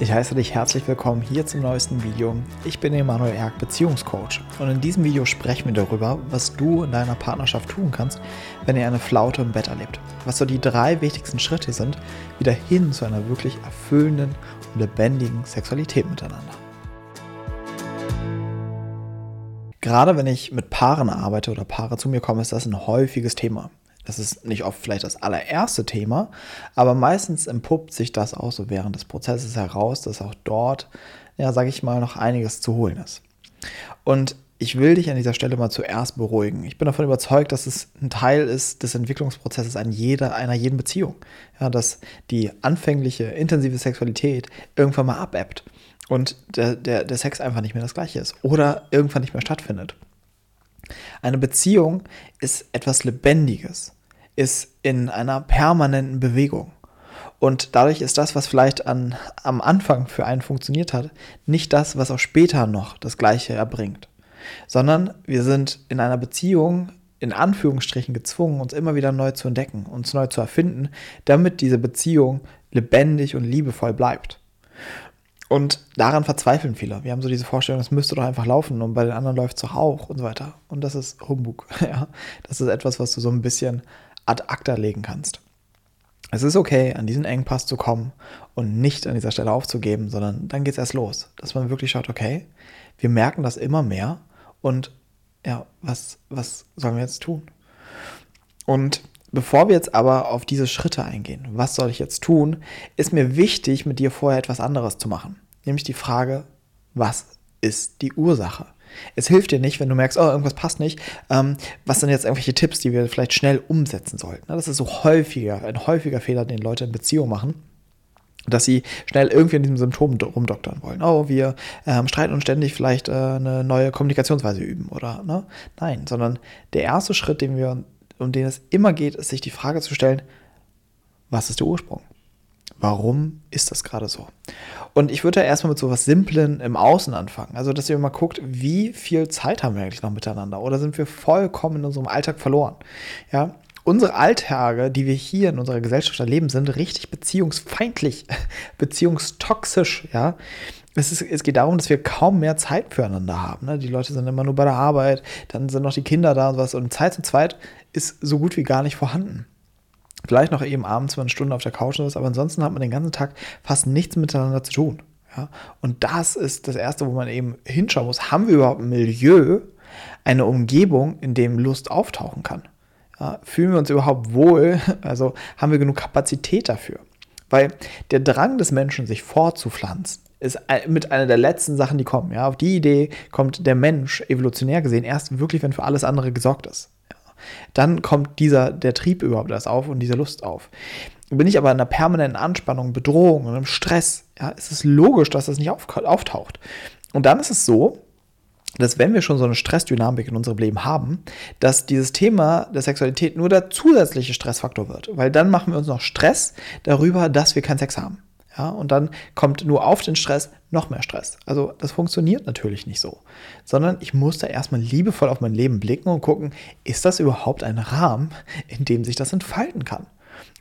Ich heiße dich herzlich willkommen hier zum neuesten Video. Ich bin Emanuel Erk, Beziehungscoach. Und in diesem Video sprechen wir darüber, was du in deiner Partnerschaft tun kannst, wenn ihr eine Flaute im Bett erlebt. Was so die drei wichtigsten Schritte sind, wieder hin zu einer wirklich erfüllenden und lebendigen Sexualität miteinander. Gerade wenn ich mit Paaren arbeite oder Paare zu mir kommen, ist das ein häufiges Thema. Das ist nicht oft vielleicht das allererste Thema, aber meistens empuppt sich das auch so während des Prozesses heraus, dass auch dort, ja, sage ich mal, noch einiges zu holen ist. Und ich will dich an dieser Stelle mal zuerst beruhigen. Ich bin davon überzeugt, dass es ein Teil ist des Entwicklungsprozesses an jeder, einer jeden Beziehung. Ja, dass die anfängliche, intensive Sexualität irgendwann mal abebbt und der, der, der Sex einfach nicht mehr das gleiche ist oder irgendwann nicht mehr stattfindet. Eine Beziehung ist etwas Lebendiges ist in einer permanenten Bewegung. Und dadurch ist das, was vielleicht an, am Anfang für einen funktioniert hat, nicht das, was auch später noch das Gleiche erbringt. Sondern wir sind in einer Beziehung in Anführungsstrichen gezwungen, uns immer wieder neu zu entdecken, uns neu zu erfinden, damit diese Beziehung lebendig und liebevoll bleibt. Und daran verzweifeln viele. Wir haben so diese Vorstellung, es müsste doch einfach laufen und bei den anderen läuft es doch auch und so weiter. Und das ist Humbug. Ja? Das ist etwas, was du so ein bisschen ad acta legen kannst. Es ist okay, an diesen Engpass zu kommen und nicht an dieser Stelle aufzugeben, sondern dann geht es erst los. Dass man wirklich schaut, okay, wir merken das immer mehr und ja, was, was sollen wir jetzt tun? Und bevor wir jetzt aber auf diese Schritte eingehen, was soll ich jetzt tun, ist mir wichtig, mit dir vorher etwas anderes zu machen. Nämlich die Frage, was ist die Ursache? Es hilft dir nicht, wenn du merkst, oh, irgendwas passt nicht. Ähm, was sind jetzt irgendwelche Tipps, die wir vielleicht schnell umsetzen sollten? Das ist so häufiger, ein häufiger Fehler, den Leute in Beziehungen machen dass sie schnell irgendwie an diesem Symptom rumdoktern wollen. Oh, wir ähm, streiten uns ständig vielleicht äh, eine neue Kommunikationsweise üben oder ne? Nein, sondern der erste Schritt, den wir, um den es immer geht, ist sich die Frage zu stellen, was ist der Ursprung? Warum ist das gerade so? Und ich würde da erstmal mit so was Simplen im Außen anfangen. Also, dass ihr mal guckt, wie viel Zeit haben wir eigentlich noch miteinander? Oder sind wir vollkommen in unserem Alltag verloren? Ja, unsere Alltage, die wir hier in unserer Gesellschaft erleben, sind richtig beziehungsfeindlich, beziehungstoxisch, ja. Es, ist, es, geht darum, dass wir kaum mehr Zeit füreinander haben. Ne? Die Leute sind immer nur bei der Arbeit, dann sind noch die Kinder da und was. Und Zeit zu zweit ist so gut wie gar nicht vorhanden. Vielleicht noch eben abends mal eine Stunde auf der Couch oder was, aber ansonsten hat man den ganzen Tag fast nichts miteinander zu tun. Ja? Und das ist das Erste, wo man eben hinschauen muss. Haben wir überhaupt ein Milieu, eine Umgebung, in dem Lust auftauchen kann? Ja? Fühlen wir uns überhaupt wohl? Also haben wir genug Kapazität dafür? Weil der Drang des Menschen, sich fortzupflanzen, ist mit einer der letzten Sachen, die kommen. Ja? Auf die Idee kommt der Mensch evolutionär gesehen erst wirklich, wenn für alles andere gesorgt ist. Dann kommt dieser, der Trieb überhaupt erst auf und diese Lust auf. Bin ich aber in einer permanenten Anspannung, Bedrohung und im Stress, ja, ist es logisch, dass das nicht auf, auftaucht. Und dann ist es so, dass wenn wir schon so eine Stressdynamik in unserem Leben haben, dass dieses Thema der Sexualität nur der zusätzliche Stressfaktor wird. Weil dann machen wir uns noch Stress darüber, dass wir keinen Sex haben. Ja, und dann kommt nur auf den Stress noch mehr Stress. Also das funktioniert natürlich nicht so, sondern ich muss da erstmal liebevoll auf mein Leben blicken und gucken, ist das überhaupt ein Rahmen, in dem sich das entfalten kann?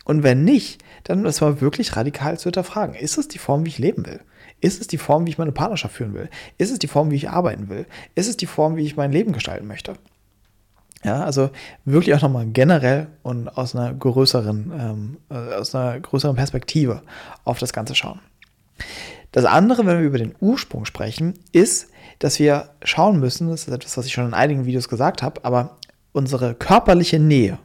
Und wenn nicht, dann ist man wirklich radikal zu hinterfragen. Ist es die Form, wie ich leben will? Ist es die Form, wie ich meine Partnerschaft führen will? Ist es die Form, wie ich arbeiten will? Ist es die Form, wie ich mein Leben gestalten möchte? Ja, also wirklich auch nochmal generell und aus einer größeren, ähm, äh, aus einer größeren Perspektive auf das Ganze schauen. Das andere, wenn wir über den Ursprung sprechen, ist, dass wir schauen müssen, das ist etwas, was ich schon in einigen Videos gesagt habe, aber unsere körperliche Nähe,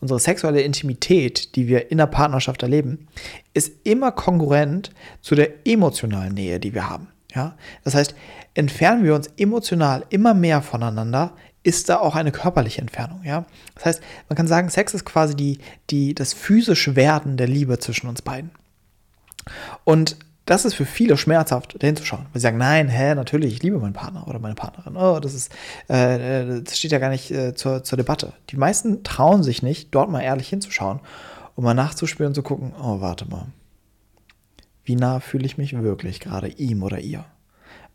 unsere sexuelle Intimität, die wir in der Partnerschaft erleben, ist immer kongruent zu der emotionalen Nähe, die wir haben. Ja? Das heißt, entfernen wir uns emotional immer mehr voneinander, ist da auch eine körperliche Entfernung. Ja? Das heißt, man kann sagen, Sex ist quasi die, die, das physische Werden der Liebe zwischen uns beiden. Und das ist für viele schmerzhaft, dahin zu schauen. Weil sie sagen, nein, hä, natürlich, ich liebe meinen Partner oder meine Partnerin. Oh, das ist, äh, das steht ja gar nicht äh, zur, zur Debatte. Die meisten trauen sich nicht, dort mal ehrlich hinzuschauen und mal nachzuspüren und zu gucken, oh, warte mal. Wie nah fühle ich mich wirklich gerade ihm oder ihr?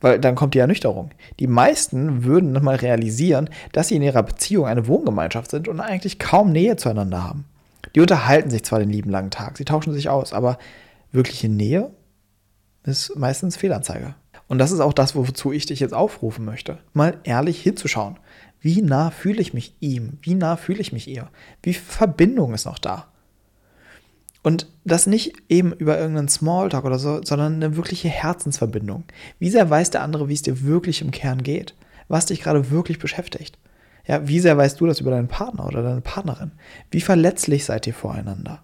Weil dann kommt die Ernüchterung. Die meisten würden nochmal realisieren, dass sie in ihrer Beziehung eine Wohngemeinschaft sind und eigentlich kaum Nähe zueinander haben. Die unterhalten sich zwar den lieben langen Tag, sie tauschen sich aus, aber wirkliche Nähe? ist meistens Fehlanzeige. Und das ist auch das, wozu ich dich jetzt aufrufen möchte. Mal ehrlich hinzuschauen. Wie nah fühle ich mich ihm? Wie nah fühle ich mich ihr? Wie Verbindung ist noch da? Und das nicht eben über irgendeinen Smalltalk oder so, sondern eine wirkliche Herzensverbindung. Wie sehr weiß der andere, wie es dir wirklich im Kern geht? Was dich gerade wirklich beschäftigt? Ja, wie sehr weißt du das über deinen Partner oder deine Partnerin? Wie verletzlich seid ihr voreinander?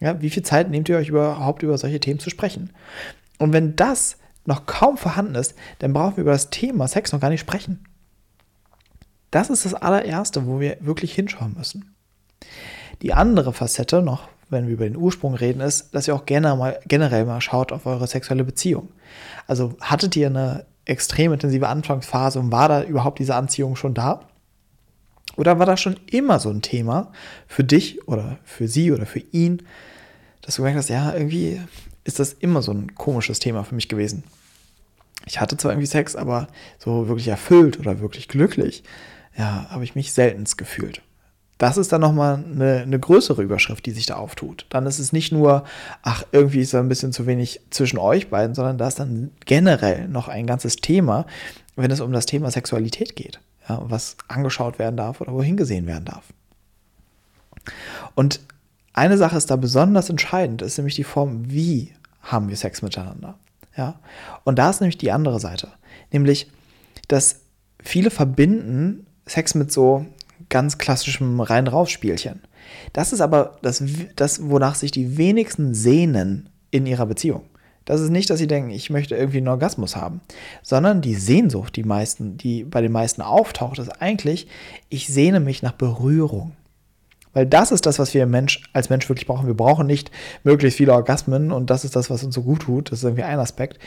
Ja, wie viel Zeit nehmt ihr euch überhaupt über solche Themen zu sprechen? Und wenn das noch kaum vorhanden ist, dann brauchen wir über das Thema Sex noch gar nicht sprechen. Das ist das allererste, wo wir wirklich hinschauen müssen. Die andere Facette noch, wenn wir über den Ursprung reden, ist, dass ihr auch gerne mal, generell mal schaut auf eure sexuelle Beziehung. Also hattet ihr eine extrem intensive Anfangsphase und war da überhaupt diese Anziehung schon da? Oder war das schon immer so ein Thema für dich oder für sie oder für ihn, dass du gemerkt hast, ja, irgendwie ist das immer so ein komisches Thema für mich gewesen. Ich hatte zwar irgendwie Sex, aber so wirklich erfüllt oder wirklich glücklich, ja, habe ich mich seltenst gefühlt. Das ist dann nochmal eine, eine größere Überschrift, die sich da auftut. Dann ist es nicht nur, ach, irgendwie ist da ein bisschen zu wenig zwischen euch beiden, sondern da ist dann generell noch ein ganzes Thema, wenn es um das Thema Sexualität geht, ja, was angeschaut werden darf oder wohin gesehen werden darf. Und eine Sache ist da besonders entscheidend, ist nämlich die Form, wie haben wir Sex miteinander. Ja? Und da ist nämlich die andere Seite. Nämlich, dass viele verbinden Sex mit so ganz klassischem Rein-Raus-Spielchen. Das ist aber das, das, wonach sich die wenigsten sehnen in ihrer Beziehung. Das ist nicht, dass sie denken, ich möchte irgendwie einen Orgasmus haben, sondern die Sehnsucht, die meisten, die bei den meisten auftaucht, ist eigentlich, ich sehne mich nach Berührung. Weil das ist das, was wir Mensch, als Mensch wirklich brauchen. Wir brauchen nicht möglichst viele Orgasmen und das ist das, was uns so gut tut. Das ist irgendwie ein Aspekt.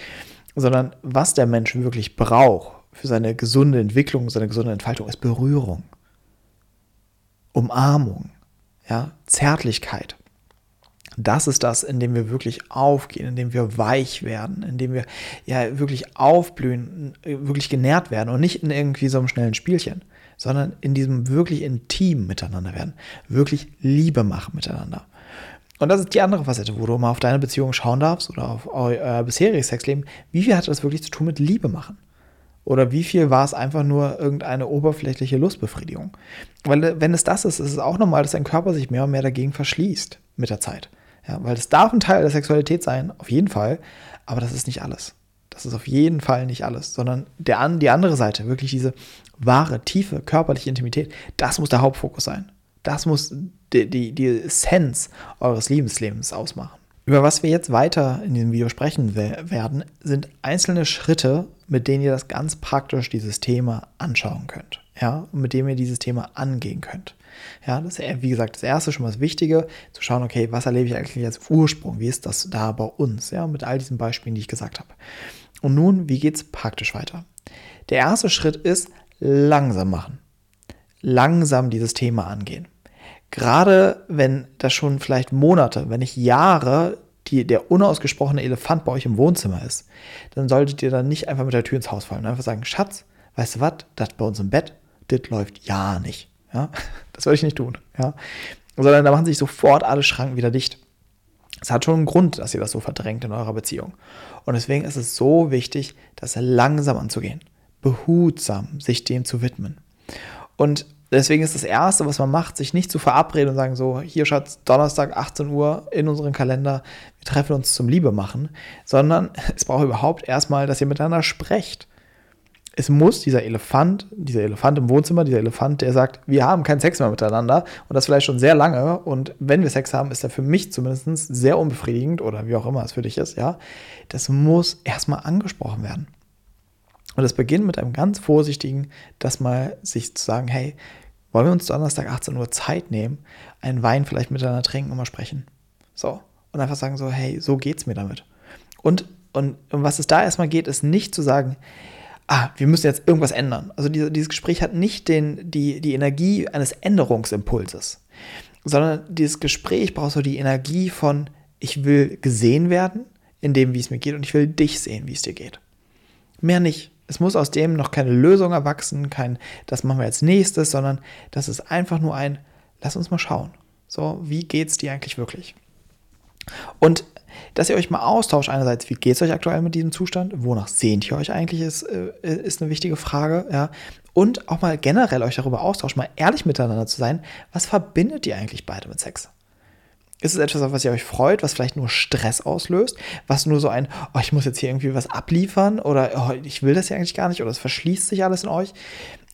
Sondern was der Mensch wirklich braucht für seine gesunde Entwicklung, seine gesunde Entfaltung, ist Berührung. Umarmung, ja, Zärtlichkeit. Das ist das, in dem wir wirklich aufgehen, in dem wir weich werden, in dem wir ja wirklich aufblühen, wirklich genährt werden und nicht in irgendwie so einem schnellen Spielchen, sondern in diesem wirklich intim miteinander werden, wirklich Liebe machen miteinander. Und das ist die andere Facette, wo du mal auf deine Beziehung schauen darfst oder auf euer bisheriges Sexleben. Wie viel hat das wirklich zu tun mit Liebe machen? Oder wie viel war es einfach nur irgendeine oberflächliche Lustbefriedigung? Weil wenn es das ist, ist es auch normal, dass dein Körper sich mehr und mehr dagegen verschließt mit der Zeit. Ja, weil es darf ein Teil der Sexualität sein, auf jeden Fall, aber das ist nicht alles. Das ist auf jeden Fall nicht alles, sondern der, die andere Seite, wirklich diese wahre, tiefe körperliche Intimität, das muss der Hauptfokus sein. Das muss die, die, die Essenz eures Liebeslebens ausmachen. Über was wir jetzt weiter in diesem Video sprechen werden, sind einzelne Schritte, mit denen ihr das ganz praktisch dieses Thema anschauen könnt. Ja, und mit dem ihr dieses Thema angehen könnt. Ja, das ist, wie gesagt, das erste schon mal das Wichtige, zu schauen, okay, was erlebe ich eigentlich als Ursprung? Wie ist das da bei uns? Ja, mit all diesen Beispielen, die ich gesagt habe. Und nun, wie geht es praktisch weiter? Der erste Schritt ist langsam machen. Langsam dieses Thema angehen. Gerade wenn das schon vielleicht Monate, wenn nicht Jahre die, der unausgesprochene Elefant bei euch im Wohnzimmer ist, dann solltet ihr dann nicht einfach mit der Tür ins Haus fallen. Einfach sagen, Schatz, weißt du was, das bei uns im Bett, das läuft ja nicht. Ja? Das würde ich nicht tun. Ja? Sondern da machen sich sofort alle Schranken wieder dicht. Es hat schon einen Grund, dass ihr das so verdrängt in eurer Beziehung. Und deswegen ist es so wichtig, das langsam anzugehen. Behutsam sich dem zu widmen. Und Deswegen ist das Erste, was man macht, sich nicht zu verabreden und sagen so, hier Schatz, Donnerstag 18 Uhr in unserem Kalender, wir treffen uns zum Liebe machen, sondern es braucht überhaupt erstmal, dass ihr miteinander sprecht. Es muss dieser Elefant, dieser Elefant im Wohnzimmer, dieser Elefant, der sagt, wir haben keinen Sex mehr miteinander und das vielleicht schon sehr lange und wenn wir Sex haben, ist er für mich zumindest sehr unbefriedigend oder wie auch immer es für dich ist, ja, das muss erstmal angesprochen werden. Und es beginnt mit einem ganz vorsichtigen, das mal sich zu sagen, hey, wollen wir uns Donnerstag 18 Uhr Zeit nehmen, einen Wein vielleicht miteinander trinken und mal sprechen. So. Und einfach sagen so, hey, so geht's mir damit. Und, und, und was es da erstmal geht, ist nicht zu sagen, ah, wir müssen jetzt irgendwas ändern. Also diese, dieses Gespräch hat nicht den, die, die Energie eines Änderungsimpulses, sondern dieses Gespräch braucht so die Energie von, ich will gesehen werden in dem, wie es mir geht und ich will dich sehen, wie es dir geht. Mehr nicht. Es muss aus dem noch keine Lösung erwachsen, kein, das machen wir als nächstes, sondern das ist einfach nur ein, lass uns mal schauen. So, wie geht's dir eigentlich wirklich? Und dass ihr euch mal austauscht, einerseits, wie geht es euch aktuell mit diesem Zustand, wonach sehnt ihr euch eigentlich, ist, äh, ist eine wichtige Frage, ja. Und auch mal generell euch darüber austauscht, mal ehrlich miteinander zu sein, was verbindet ihr eigentlich beide mit Sex? Ist es etwas, auf was ihr euch freut, was vielleicht nur Stress auslöst? Was nur so ein, oh, ich muss jetzt hier irgendwie was abliefern oder oh, ich will das ja eigentlich gar nicht oder es verschließt sich alles in euch?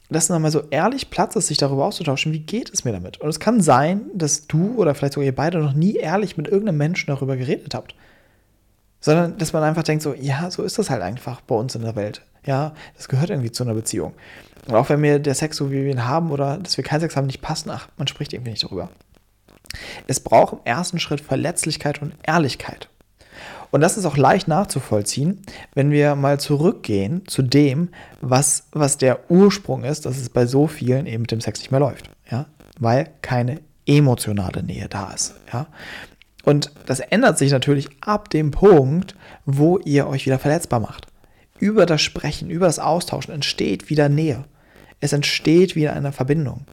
Dass nochmal so ehrlich Platz ist, sich darüber auszutauschen, wie geht es mir damit? Und es kann sein, dass du oder vielleicht sogar ihr beide noch nie ehrlich mit irgendeinem Menschen darüber geredet habt. Sondern, dass man einfach denkt so, ja, so ist das halt einfach bei uns in der Welt. Ja, das gehört irgendwie zu einer Beziehung. Und auch wenn mir der Sex, so wie wir ihn haben oder dass wir keinen Sex haben, nicht passt, ach, man spricht irgendwie nicht darüber. Es braucht im ersten Schritt Verletzlichkeit und Ehrlichkeit. Und das ist auch leicht nachzuvollziehen, wenn wir mal zurückgehen zu dem, was, was der Ursprung ist, dass es bei so vielen eben mit dem Sex nicht mehr läuft. Ja? Weil keine emotionale Nähe da ist. Ja? Und das ändert sich natürlich ab dem Punkt, wo ihr euch wieder verletzbar macht. Über das Sprechen, über das Austauschen entsteht wieder Nähe. Es entsteht wieder eine Verbindung.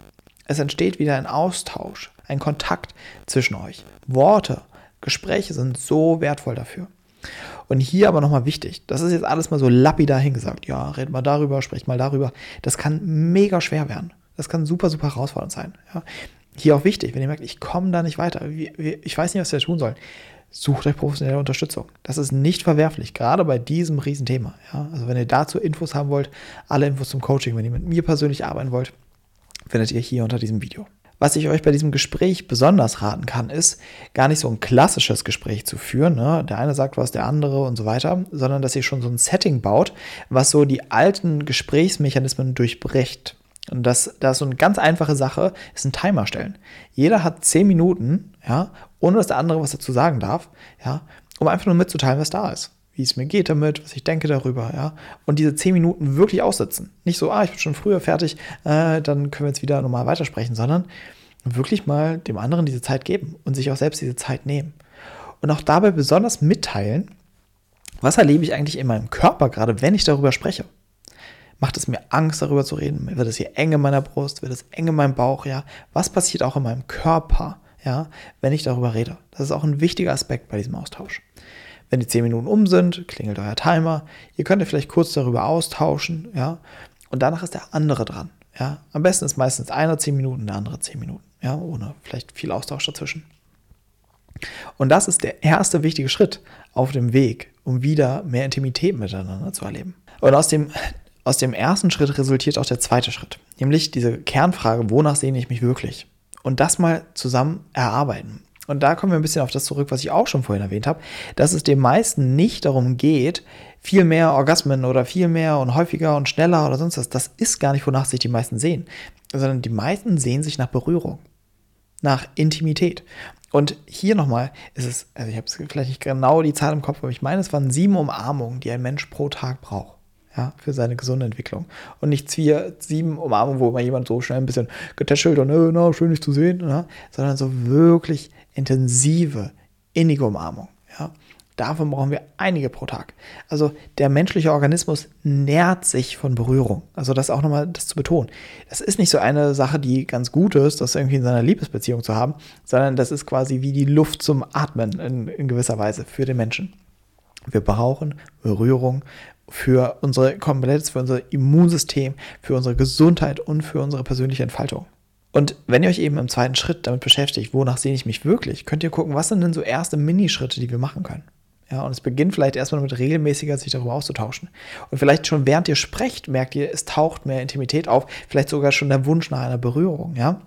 Es entsteht wieder ein Austausch ein Kontakt zwischen euch. Worte, Gespräche sind so wertvoll dafür. Und hier aber nochmal wichtig, das ist jetzt alles mal so lapidar hingesagt. Ja, red mal darüber, sprecht mal darüber. Das kann mega schwer werden. Das kann super, super herausfordernd sein. Ja. Hier auch wichtig, wenn ihr merkt, ich komme da nicht weiter, ich weiß nicht, was wir tun sollen, sucht euch professionelle Unterstützung. Das ist nicht verwerflich, gerade bei diesem Riesenthema. Ja. Also wenn ihr dazu Infos haben wollt, alle Infos zum Coaching, wenn ihr mit mir persönlich arbeiten wollt, findet ihr hier unter diesem Video. Was ich euch bei diesem Gespräch besonders raten kann, ist, gar nicht so ein klassisches Gespräch zu führen. Ne? Der eine sagt was, der andere und so weiter, sondern dass ihr schon so ein Setting baut, was so die alten Gesprächsmechanismen durchbricht. Und das, das ist so eine ganz einfache Sache, ist ein Timer stellen. Jeder hat zehn Minuten, ja, ohne dass der andere was dazu sagen darf, ja, um einfach nur mitzuteilen, was da ist wie es mir geht damit, was ich denke darüber, ja. Und diese zehn Minuten wirklich aussitzen. Nicht so, ah, ich bin schon früher fertig, äh, dann können wir jetzt wieder normal weitersprechen, sondern wirklich mal dem anderen diese Zeit geben und sich auch selbst diese Zeit nehmen. Und auch dabei besonders mitteilen, was erlebe ich eigentlich in meinem Körper, gerade wenn ich darüber spreche. Macht es mir Angst, darüber zu reden? Wird es hier eng in meiner Brust? Wird es eng in meinem Bauch? Ja, was passiert auch in meinem Körper, ja, wenn ich darüber rede? Das ist auch ein wichtiger Aspekt bei diesem Austausch. Wenn die 10 Minuten um sind, klingelt euer Timer. Ihr könnt euch vielleicht kurz darüber austauschen, ja. Und danach ist der andere dran, ja. Am besten ist meistens einer 10 Minuten, der andere 10 Minuten, ja, ohne vielleicht viel Austausch dazwischen. Und das ist der erste wichtige Schritt auf dem Weg, um wieder mehr Intimität miteinander zu erleben. Und aus dem, aus dem ersten Schritt resultiert auch der zweite Schritt, nämlich diese Kernfrage, wonach sehne ich mich wirklich? Und das mal zusammen erarbeiten. Und da kommen wir ein bisschen auf das zurück, was ich auch schon vorhin erwähnt habe, dass es den meisten nicht darum geht, viel mehr Orgasmen oder viel mehr und häufiger und schneller oder sonst was. Das ist gar nicht, wonach sich die meisten sehen, sondern die meisten sehen sich nach Berührung, nach Intimität. Und hier nochmal ist es, also ich habe vielleicht nicht genau die Zahl im Kopf, aber ich meine, es waren sieben Umarmungen, die ein Mensch pro Tag braucht ja, für seine gesunde Entwicklung. Und nicht vier, sieben Umarmungen, wo mal jemand so schnell ein bisschen getätschelt und, äh, na, schön dich zu sehen, ja, sondern so wirklich intensive, innige Umarmung. Ja. Davon brauchen wir einige pro Tag. Also der menschliche Organismus nährt sich von Berührung. Also das auch nochmal das zu betonen. Das ist nicht so eine Sache, die ganz gut ist, das irgendwie in seiner Liebesbeziehung zu haben, sondern das ist quasi wie die Luft zum Atmen in, in gewisser Weise für den Menschen. Wir brauchen Berührung für unsere Kompetenz, für unser Immunsystem, für unsere Gesundheit und für unsere persönliche Entfaltung. Und wenn ihr euch eben im zweiten Schritt damit beschäftigt, wonach sehe ich mich wirklich, könnt ihr gucken, was sind denn so erste Minischritte, die wir machen können. Ja, und es beginnt vielleicht erstmal damit regelmäßiger sich darüber auszutauschen. Und vielleicht schon während ihr sprecht, merkt ihr, es taucht mehr Intimität auf, vielleicht sogar schon der Wunsch nach einer Berührung, ja.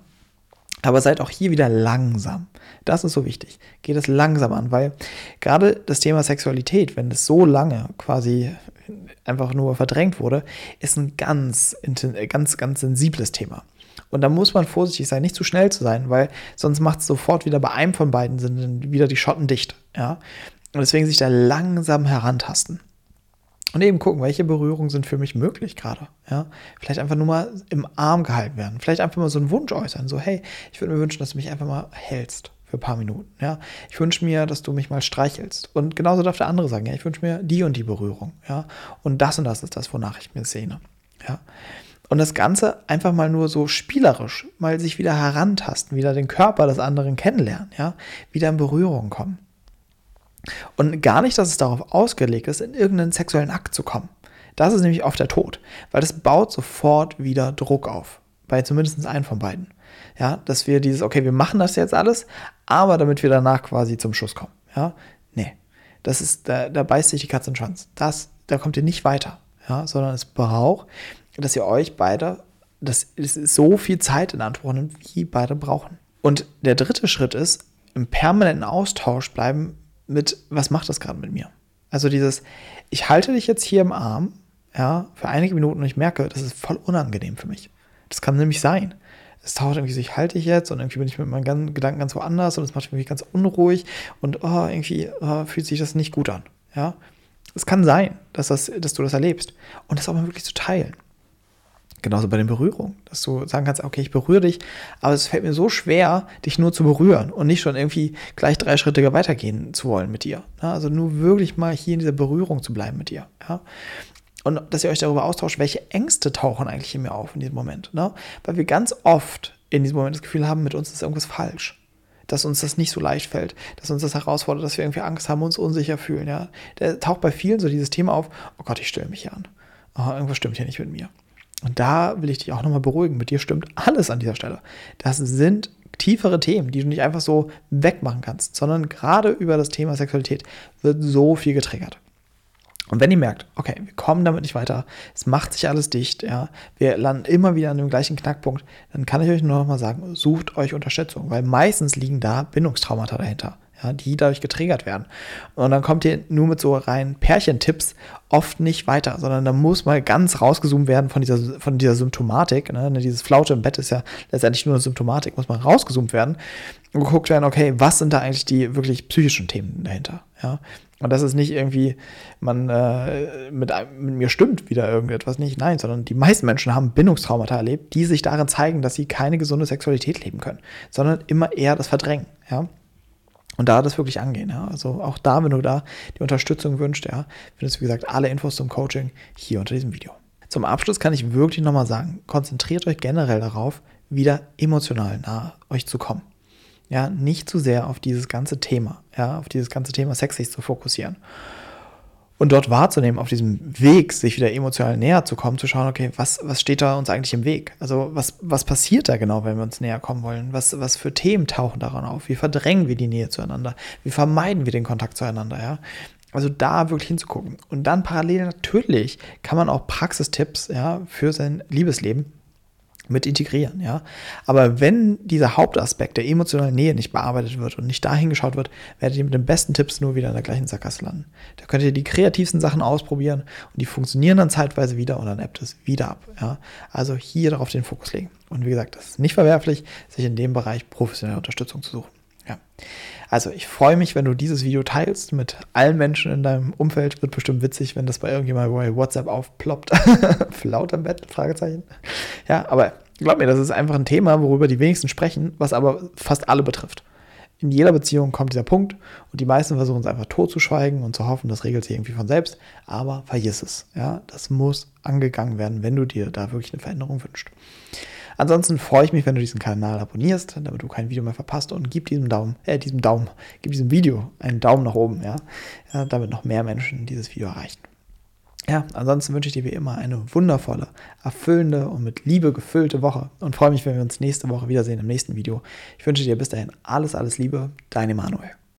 Aber seid auch hier wieder langsam. Das ist so wichtig. Geht es langsam an, weil gerade das Thema Sexualität, wenn es so lange quasi einfach nur verdrängt wurde, ist ein ganz, ganz, ganz sensibles Thema. Und da muss man vorsichtig sein, nicht zu schnell zu sein, weil sonst macht es sofort wieder bei einem von beiden sind wieder die Schotten dicht. Ja? Und deswegen sich da langsam herantasten. Und eben gucken, welche Berührungen sind für mich möglich gerade. Ja? Vielleicht einfach nur mal im Arm gehalten werden. Vielleicht einfach mal so einen Wunsch äußern. So, hey, ich würde mir wünschen, dass du mich einfach mal hältst für ein paar Minuten. Ja? Ich wünsche mir, dass du mich mal streichelst. Und genauso darf der andere sagen, ja, ich wünsche mir die und die Berührung. Ja? Und das und das ist das, wonach ich mir sehne. Ja? Und das Ganze einfach mal nur so spielerisch, mal sich wieder herantasten, wieder den Körper des anderen kennenlernen, ja, wieder in Berührung kommen. Und gar nicht, dass es darauf ausgelegt ist, in irgendeinen sexuellen Akt zu kommen. Das ist nämlich oft der Tod, weil das baut sofort wieder Druck auf. Bei zumindest einem von beiden. Ja, dass wir dieses, okay, wir machen das jetzt alles, aber damit wir danach quasi zum Schuss kommen. Ja, nee. Das ist, da, da beißt sich die Katze in den Schwanz. Das, da kommt ihr nicht weiter. Ja, sondern es braucht, dass ihr euch beide, das so viel Zeit in Anspruch nimmt, wie beide brauchen. Und der dritte Schritt ist, im permanenten Austausch bleiben mit, was macht das gerade mit mir? Also dieses, ich halte dich jetzt hier im Arm, ja, für einige Minuten und ich merke, das ist voll unangenehm für mich. Das kann nämlich sein. Es taucht irgendwie so, ich halte dich jetzt und irgendwie bin ich mit meinen Gedanken ganz woanders und es macht mich ganz unruhig und oh, irgendwie oh, fühlt sich das nicht gut an. Ja, es kann sein, dass, das, dass du das erlebst und das auch mal wirklich zu teilen. Genauso bei den Berührungen, dass du sagen kannst, okay, ich berühre dich, aber es fällt mir so schwer, dich nur zu berühren und nicht schon irgendwie gleich drei Schritte weitergehen zu wollen mit dir. Also nur wirklich mal hier in dieser Berührung zu bleiben mit dir. Ja? Und dass ihr euch darüber austauscht, welche Ängste tauchen eigentlich in mir auf in diesem Moment. Ne? Weil wir ganz oft in diesem Moment das Gefühl haben, mit uns ist irgendwas falsch. Dass uns das nicht so leicht fällt, dass uns das herausfordert, dass wir irgendwie Angst haben, uns unsicher fühlen. Ja? Da taucht bei vielen so dieses Thema auf, oh Gott, ich stelle mich hier an. Oh, irgendwas stimmt hier nicht mit mir. Und da will ich dich auch nochmal beruhigen. Mit dir stimmt alles an dieser Stelle. Das sind tiefere Themen, die du nicht einfach so wegmachen kannst, sondern gerade über das Thema Sexualität wird so viel getriggert. Und wenn ihr merkt, okay, wir kommen damit nicht weiter, es macht sich alles dicht, ja, wir landen immer wieder an dem gleichen Knackpunkt, dann kann ich euch nur noch mal sagen, sucht euch Unterstützung, weil meistens liegen da Bindungstraumata dahinter ja, die dadurch getriggert werden. Und dann kommt ihr nur mit so rein Pärchentipps oft nicht weiter, sondern da muss mal ganz rausgezoomt werden von dieser, von dieser Symptomatik. Ne? Dieses Flaute im Bett ist ja letztendlich nur eine Symptomatik, muss mal rausgezoomt werden und geguckt werden, okay, was sind da eigentlich die wirklich psychischen Themen dahinter? Ja? Und das ist nicht irgendwie, man äh, mit, mit mir stimmt wieder irgendetwas nicht, nein, sondern die meisten Menschen haben Bindungstraumata erlebt, die sich darin zeigen, dass sie keine gesunde Sexualität leben können, sondern immer eher das verdrängen. Ja? Und da das wirklich angehen. Ja. Also auch da, wenn du da die Unterstützung wünschst, ja, findest du, wie gesagt, alle Infos zum Coaching hier unter diesem Video. Zum Abschluss kann ich wirklich nochmal sagen, konzentriert euch generell darauf, wieder emotional nahe euch zu kommen. Ja, nicht zu sehr auf dieses ganze Thema, ja, auf dieses ganze Thema Sex sich zu fokussieren und dort wahrzunehmen, auf diesem Weg, sich wieder emotional näher zu kommen, zu schauen, okay, was, was steht da uns eigentlich im Weg? Also was, was passiert da genau, wenn wir uns näher kommen wollen? Was, was für Themen tauchen daran auf? Wie verdrängen wir die Nähe zueinander? Wie vermeiden wir den Kontakt zueinander? Ja? Also da wirklich hinzugucken. Und dann parallel natürlich kann man auch Praxistipps ja, für sein Liebesleben mit integrieren, ja. Aber wenn dieser Hauptaspekt der emotionalen Nähe nicht bearbeitet wird und nicht dahin geschaut wird, werdet ihr mit den besten Tipps nur wieder in der gleichen Sackgasse landen. Da könnt ihr die kreativsten Sachen ausprobieren und die funktionieren dann zeitweise wieder und dann ebbt es wieder ab, ja. Also hier darauf den Fokus legen. Und wie gesagt, das ist nicht verwerflich, sich in dem Bereich professionelle Unterstützung zu suchen. Ja. Also ich freue mich, wenn du dieses Video teilst mit allen Menschen in deinem Umfeld. Wird bestimmt witzig, wenn das bei irgendjemand bei WhatsApp aufploppt. Flaut am Bett? Fragezeichen. Ja, aber glaub mir, das ist einfach ein Thema, worüber die wenigsten sprechen, was aber fast alle betrifft. In jeder Beziehung kommt dieser Punkt und die meisten versuchen es einfach totzuschweigen und zu hoffen, das regelt sich irgendwie von selbst. Aber vergiss es. Ja, das muss angegangen werden, wenn du dir da wirklich eine Veränderung wünschst. Ansonsten freue ich mich, wenn du diesen Kanal abonnierst, damit du kein Video mehr verpasst und gib diesem Daumen, äh, diesem Daumen, gib diesem Video einen Daumen nach oben, ja, ja damit noch mehr Menschen dieses Video erreichen. Ja, ansonsten wünsche ich dir wie immer eine wundervolle, erfüllende und mit Liebe gefüllte Woche und freue mich, wenn wir uns nächste Woche wiedersehen im nächsten Video. Ich wünsche dir bis dahin alles, alles Liebe, dein Emanuel.